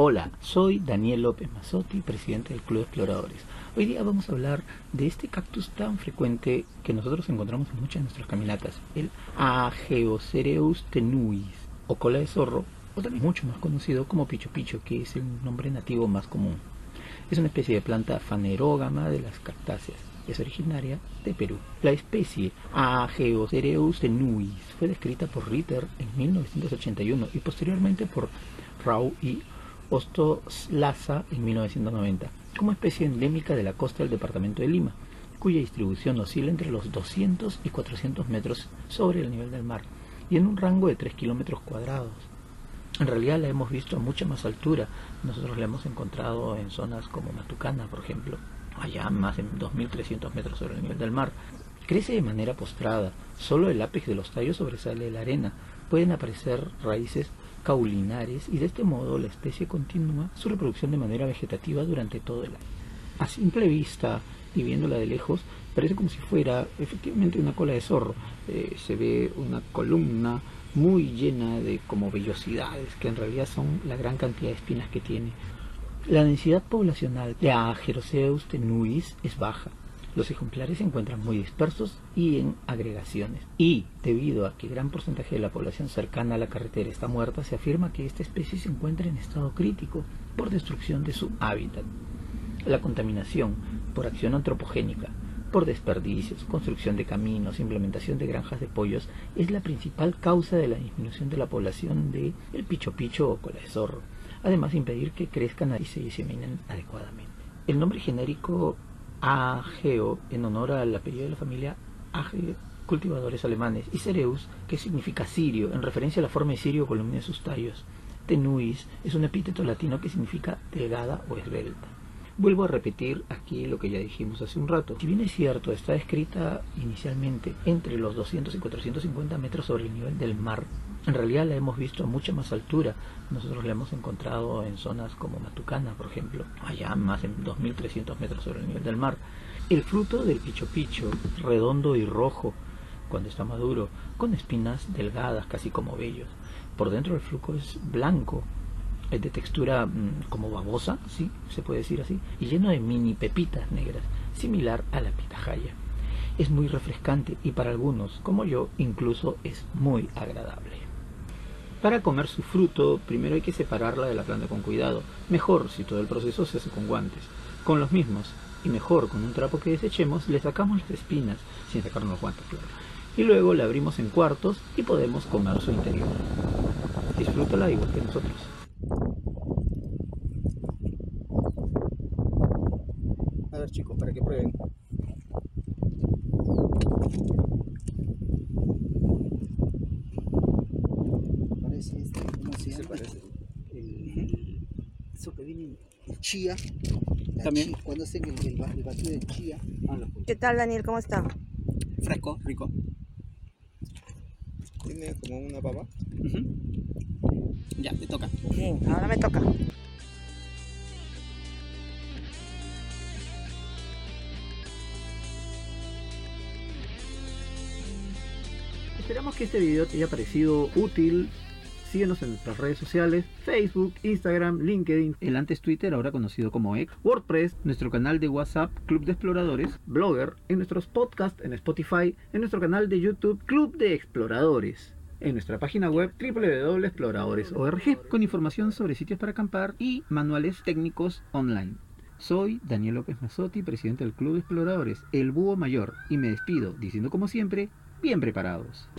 Hola, soy Daniel López Mazzotti, presidente del Club de Exploradores. Hoy día vamos a hablar de este cactus tan frecuente que nosotros encontramos en muchas de nuestras caminatas, el Ageocereus tenuis, o cola de zorro, o también mucho más conocido como picho picho, que es el nombre nativo más común. Es una especie de planta fanerógama de las cactáceas. Es originaria de Perú. La especie Ageocereus tenuis fue descrita por Ritter en 1981 y posteriormente por Rau y Ostoslaza en 1990 como especie endémica de la costa del departamento de Lima, cuya distribución oscila entre los 200 y 400 metros sobre el nivel del mar y en un rango de 3 kilómetros cuadrados. En realidad la hemos visto a mucha más altura. Nosotros la hemos encontrado en zonas como Matucana, por ejemplo, allá más de 2.300 metros sobre el nivel del mar. Crece de manera postrada, solo el ápice de los tallos sobresale de la arena. Pueden aparecer raíces caulinares y de este modo la especie continúa su reproducción de manera vegetativa durante todo el año. A simple vista y viéndola de lejos, parece como si fuera efectivamente una cola de zorro. Eh, se ve una columna muy llena de como vellosidades, que en realidad son la gran cantidad de espinas que tiene. La densidad poblacional de Ageroceus tenuis es baja, los ejemplares se encuentran muy dispersos y en agregaciones. Y, debido a que gran porcentaje de la población cercana a la carretera está muerta, se afirma que esta especie se encuentra en estado crítico por destrucción de su hábitat. La contaminación por acción antropogénica, por desperdicios, construcción de caminos, implementación de granjas de pollos, es la principal causa de la disminución de la población de el picho picho o cola de zorro, además de impedir que crezcan y se diseminen adecuadamente. El nombre genérico Ageo, en honor al apellido de la familia Age, cultivadores alemanes, y Cereus, que significa sirio, en referencia a la forma de sirio columna de sus tallos. Tenuis es un epíteto latino que significa delgada o esbelta. Vuelvo a repetir aquí lo que ya dijimos hace un rato. Si bien es cierto, está escrita inicialmente entre los 200 y 450 metros sobre el nivel del mar, en realidad la hemos visto a mucha más altura. Nosotros la hemos encontrado en zonas como Matucana, por ejemplo, allá más de 2.300 metros sobre el nivel del mar. El fruto del picho picho, redondo y rojo, cuando está maduro, con espinas delgadas, casi como vellos. Por dentro el fruto es blanco, es de textura mm, como babosa, sí, se puede decir así, y lleno de mini pepitas negras, similar a la pitahaya. Es muy refrescante y para algunos, como yo, incluso es muy agradable. Para comer su fruto, primero hay que separarla de la planta con cuidado. Mejor si todo el proceso se hace con guantes. Con los mismos, y mejor con un trapo que desechemos, le sacamos las espinas, sin sacarnos los guantes, claro. Y luego la abrimos en cuartos y podemos comer su interior. Disfrútala igual que nosotros. A ver chicos, para que prueben. Parece este, ¿cómo se llama? parece. El, eso que viene el chía. la También. cuando hacen el, el, el batido de chía. ¿Qué tal, Daniel? ¿Cómo está? Fresco, rico. Tiene como una papa. Ya, te toca. Bien, ahora me toca. Esperamos que este video te haya parecido útil. Síguenos en nuestras redes sociales, Facebook, Instagram, LinkedIn, el antes Twitter, ahora conocido como X, WordPress, nuestro canal de WhatsApp, Club de Exploradores, Blogger, en nuestros podcasts, en Spotify, en nuestro canal de YouTube, Club de Exploradores, en nuestra página web www.exploradores.org, con información sobre sitios para acampar y manuales técnicos online. Soy Daniel López Mazzotti, presidente del Club de Exploradores, el Búho Mayor, y me despido diciendo como siempre, bien preparados.